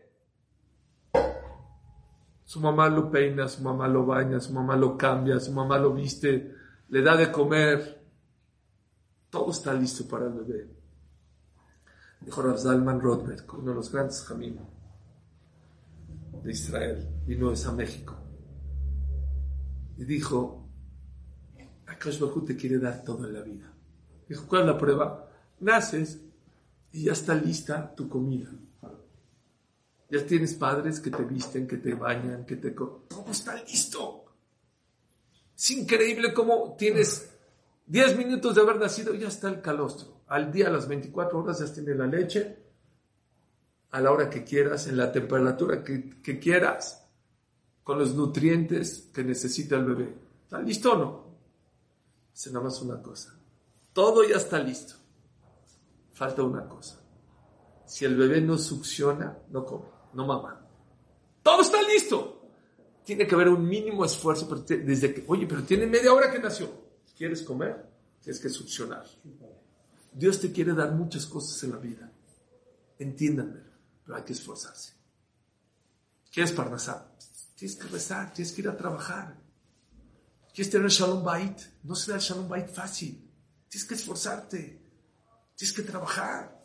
Su mamá lo peina, su mamá lo baña, su mamá lo cambia, su mamá lo viste, le da de comer. Todo está listo para el bebé. Dijo Rav Zalman Rothberg, uno de los grandes jamim de Israel, vino a México. Y dijo, Akash Baruj te quiere dar todo en la vida. Dijo, ¿cuál es la prueba? Naces y ya está lista tu comida. Ya tienes padres que te visten, que te bañan, que te... Todo está listo. Es increíble cómo tienes 10 minutos de haber nacido y ya está el calostro. Al día, a las 24 horas, ya tienes la leche. A la hora que quieras, en la temperatura que, quieras, con los nutrientes que necesita el bebé. ¿Está listo o no? Es nada más una cosa. Todo ya está listo. Falta una cosa. Si el bebé no succiona, no come, no mama. Todo está listo. Tiene que haber un mínimo esfuerzo desde que, oye, pero tiene media hora que nació. ¿Quieres comer? Tienes que succionar. Dios te quiere dar muchas cosas en la vida. Entiéndanme, pero hay que esforzarse. ¿Quieres parnasar? Tienes que rezar, tienes que ir a trabajar. ¿Quieres tener Shalom Bait? No se da el Shalom Bait fácil. Tienes que esforzarte. Tienes que trabajar.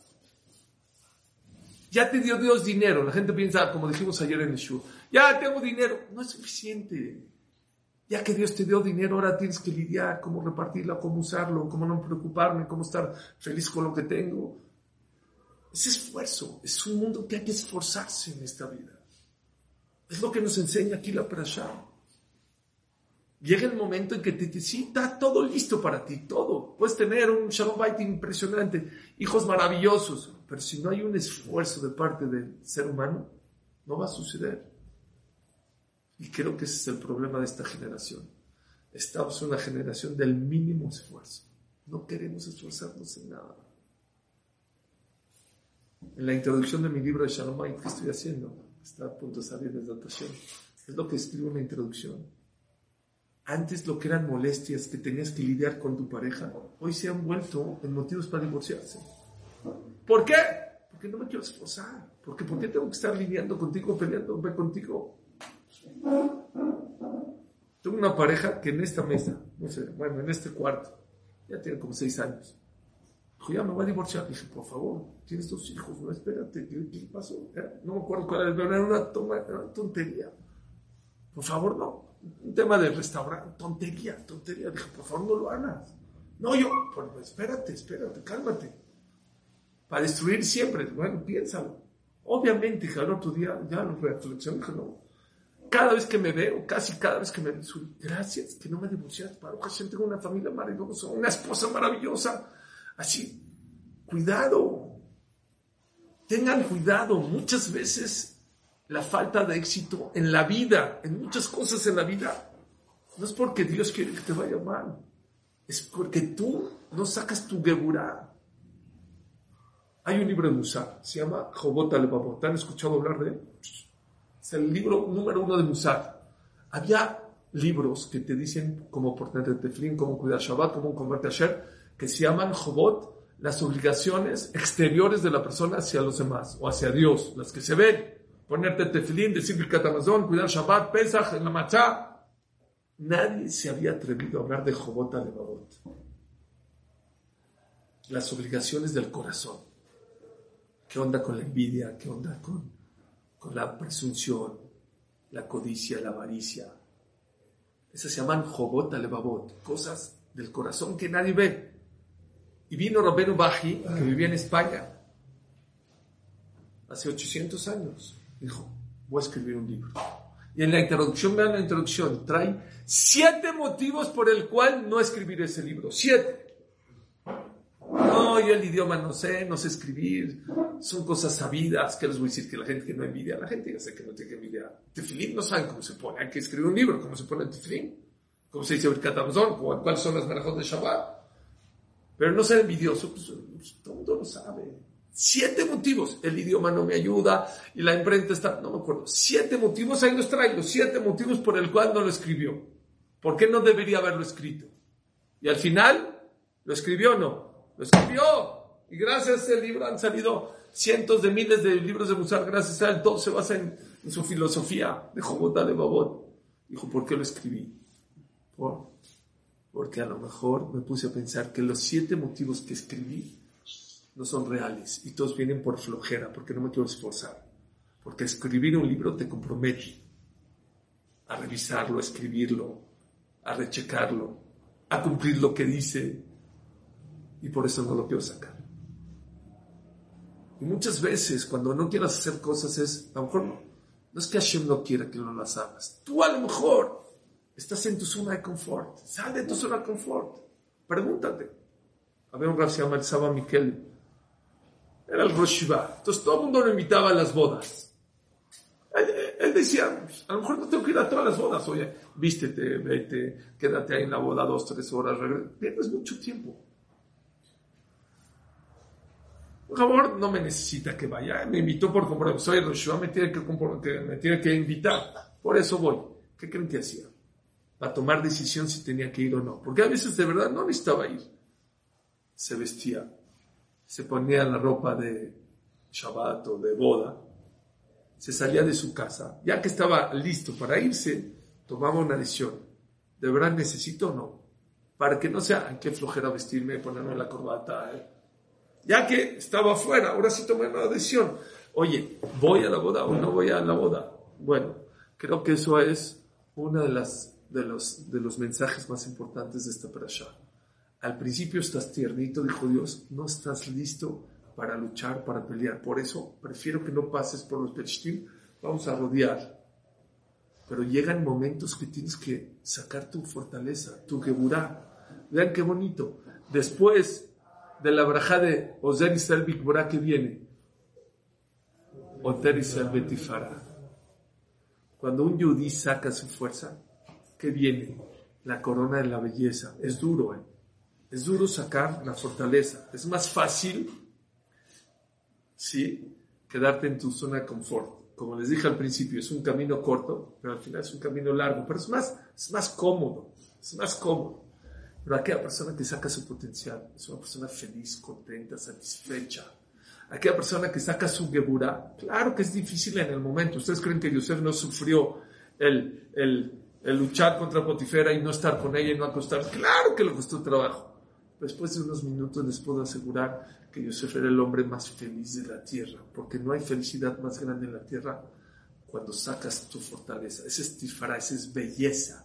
Ya te dio Dios dinero. La gente piensa, como dijimos ayer en el show, ya tengo dinero. No es suficiente. Ya que Dios te dio dinero, ahora tienes que lidiar, cómo repartirlo, cómo usarlo, cómo no preocuparme, cómo estar feliz con lo que tengo. Es esfuerzo, es un mundo que hay que esforzarse en esta vida. Es lo que nos enseña aquí la Parashá. Llega el momento en que te dice, sí, está todo listo para ti, todo. Puedes tener un Shalom Bait impresionante, hijos maravillosos, pero si no hay un esfuerzo de parte del ser humano, no va a suceder. Y creo que ese es el problema de esta generación. Estamos en una generación del mínimo esfuerzo. No queremos esforzarnos en nada. En la introducción de mi libro de Shalom Bait que estoy haciendo, está a punto de salir de dotación, es lo que escribo en la introducción. Antes lo que eran molestias que tenías que lidiar con tu pareja, hoy se han vuelto en motivos para divorciarse. ¿Por qué? Porque no me quiero esforzar. Porque ¿por qué tengo que estar lidiando contigo, peleando contigo? Tengo una pareja que en esta mesa, no sé, bueno, en este cuarto, ya tiene como seis años. Dijo, ya me voy a divorciar. Dije, por favor, tienes dos hijos, no espérate, ¿qué, pasó? Era- no me acuerdo cuál era, pero era una, toma, era una tontería. Por favor, no. Un tema de restaurante, tontería, tontería. Dije, por favor, no lo hagas. No, yo, pues espérate, espérate, cálmate. Para destruir siempre, bueno, piénsalo. Obviamente, que al otro día ya lo reflexioné, dije, no. Cada vez que me veo, casi cada vez que me veo, gracias que no me divorciaste. Para ocasión tengo una familia maravillosa, una esposa maravillosa. Así, cuidado. Tengan cuidado. Muchas veces la falta de éxito en la vida, en muchas cosas en la vida, no es porque Dios quiere que te vaya mal. Es porque tú no sacas tu geburá. Hay un libro de Musa, se llama Jobot al-Babot. ¿Han escuchado hablar de él? Es el libro número uno de Musa. Había libros que te dicen cómo ponerte teflín, cómo cuidar Shabbat, cómo convertir Asher, que se llaman Jobot, las obligaciones exteriores de la persona hacia los demás, o hacia Dios, las que se ven. Ponerte teflín, decir el catamazón, cuidar Shabbat, Pesach, la machá. Nadie se había atrevido a hablar de Jobot al-Babot. Las obligaciones del corazón. ¿Qué onda con la envidia? ¿Qué onda con, con la presunción, la codicia, la avaricia? Esas se llaman Jobot al-Babot, cosas del corazón que nadie ve. Y vino Rabenu Baji, que vivía en España, hace 800 años. Dijo, voy a escribir un libro. Y en la introducción, vean la introducción, trae siete motivos por el cual no escribir ese libro. Siete. No, yo el idioma no sé, no sé escribir. Son cosas sabidas. ¿Qué les voy a decir? Que la gente que no envidia, la gente ya sé que no tiene que envidiar. Tefilín no saben cómo se pone. Hay que escribir un libro, cómo se pone el tefilín. Cómo se dice el catamazón, cuáles son las merajos de Shabbat. Pero no ser envidioso, pues, pues, todo el mundo lo sabe. Siete motivos. El idioma no me ayuda y la imprenta está, no me acuerdo. Siete motivos, ahí los traigo. Siete motivos por el cual no lo escribió. ¿Por qué no debería haberlo escrito? Y al final, ¿lo escribió o no? Lo escribió. Y gracias a ese libro han salido cientos de miles de libros de Musar. Gracias a él, todo se basa en, en su filosofía de Jobot de Babot. Dijo, ¿por qué lo escribí? Por, porque a lo mejor me puse a pensar que los siete motivos que escribí no son reales y todos vienen por flojera, porque no me quiero esforzar. Porque escribir un libro te compromete a revisarlo, a escribirlo, a rechecarlo, a cumplir lo que dice y por eso no lo quiero sacar. Y muchas veces cuando no quieras hacer cosas es, a lo mejor no, no es que Hashem no quiera que no las hagas. Tú a lo mejor estás en tu zona de confort. Sal de tu zona de confort. Pregúntate. Había un que se llama el Saba Mikel. Era el Rosh Shiva. Entonces todo el mundo lo invitaba a las bodas. Él, decía, "Pues, a lo mejor no tengo que ir a todas las bodas. Oye, vístete, vete, quédate ahí en la boda dos, tres horas. Pierdes mucho tiempo. Por favor, no me necesita que vaya. Me invitó por compromiso. Soy Rosh Shiva, me tiene que- me tiene que invitar. Por eso voy. ¿Qué creen que hacía? Para tomar decisión si tenía que ir o no. Porque a veces de verdad no necesitaba ir. Se vestía, se ponía la ropa de Shabbat o de boda, se salía de su casa. Ya que estaba listo para irse, tomaba una decisión. ¿De verdad necesito o no? Para que no sea, "Ay, qué flojera vestirme, ponerme la corbata. eh". Ya que estaba afuera, ahora sí tomé una decisión. Oye, ¿voy a la boda o no voy a la boda? Bueno, creo que eso es uno de, las, de, los, de los mensajes más importantes de esta parasha. Al principio estás tiernito, dijo Dios, no estás listo para luchar, para pelear. Por eso prefiero que no pases por los Perishtim, vamos a rodear. Pero llegan momentos que tienes que sacar tu fortaleza, tu geburá. Vean qué bonito. Después de la braja de Ozer Israel Bikborá que viene, Oter Israel Betifara. Cuando un yudí saca su fuerza, ¿qué viene? La corona de la belleza. Es duro, ¿eh? Es duro sacar la fortaleza. Es más fácil, ¿sí? Quedarte en tu zona de confort. Como les dije al principio, es un camino corto, pero al final es un camino largo. Pero es más, es más cómodo. Es más cómodo. Pero aquella persona que saca su potencial es una persona feliz, contenta, satisfecha. Aquella persona que saca su geburá, claro que es difícil en el momento. ¿Ustedes creen que Yosef no sufrió el, el, el luchar contra Potifera y no estar con ella y no acostar? Claro que le costó trabajo. Después de unos minutos les puedo asegurar que Yosef era el hombre más feliz de la tierra, porque no hay felicidad más grande en la tierra cuando sacas tu fortaleza. Ese es tifara, esa es belleza.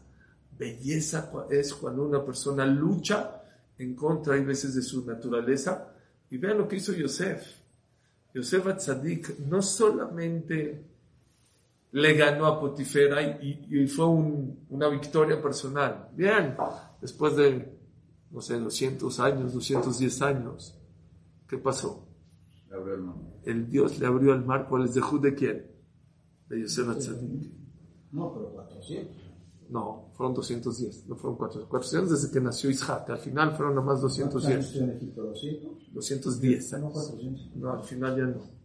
Belleza es cuando una persona lucha en contra, hay veces, de su naturaleza. Y vean lo que hizo Yosef. Yosef Atzadik no solamente le ganó a Potifera y, y fue un, una victoria personal. Bien, después de, no sé, 200 años, 210 años, ¿qué pasó? El Dios le abrió el mar, ¿cuál es de Jud de quién? De Yosef Atzadik. No, pero 400. No, fueron 210, no fueron 400. 400 desde que nació Isaac, al final fueron nomás 210. en Egipto? 200. 210 No, años. 400. No, al final ya no.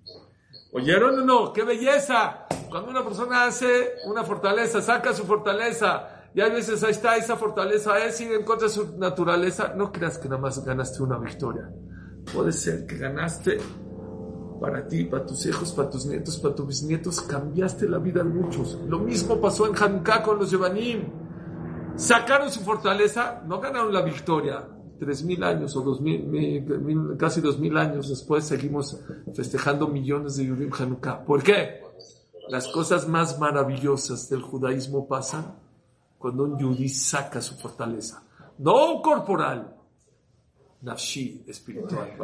¿Oyeron o no? ¡Qué belleza! Cuando una persona hace una fortaleza, saca su fortaleza, y hay veces ahí está, esa fortaleza es ir en contra de su naturaleza, no creas que nada más ganaste una victoria. Puede ser que ganaste para ti, para tus hijos, para tus nietos, para tus bisnietos, cambiaste la vida de muchos. Lo mismo pasó en Hanukkah con los Yevanim. Sacaron su fortaleza, no ganaron la victoria. Tres mil años o dos mil, mil- casi dos mil años después seguimos festejando millones de Yurim Hanukkah. ¿Por qué? Las cosas más maravillosas del judaísmo pasan cuando un yudí saca su fortaleza. No corporal, nafshi, espiritual.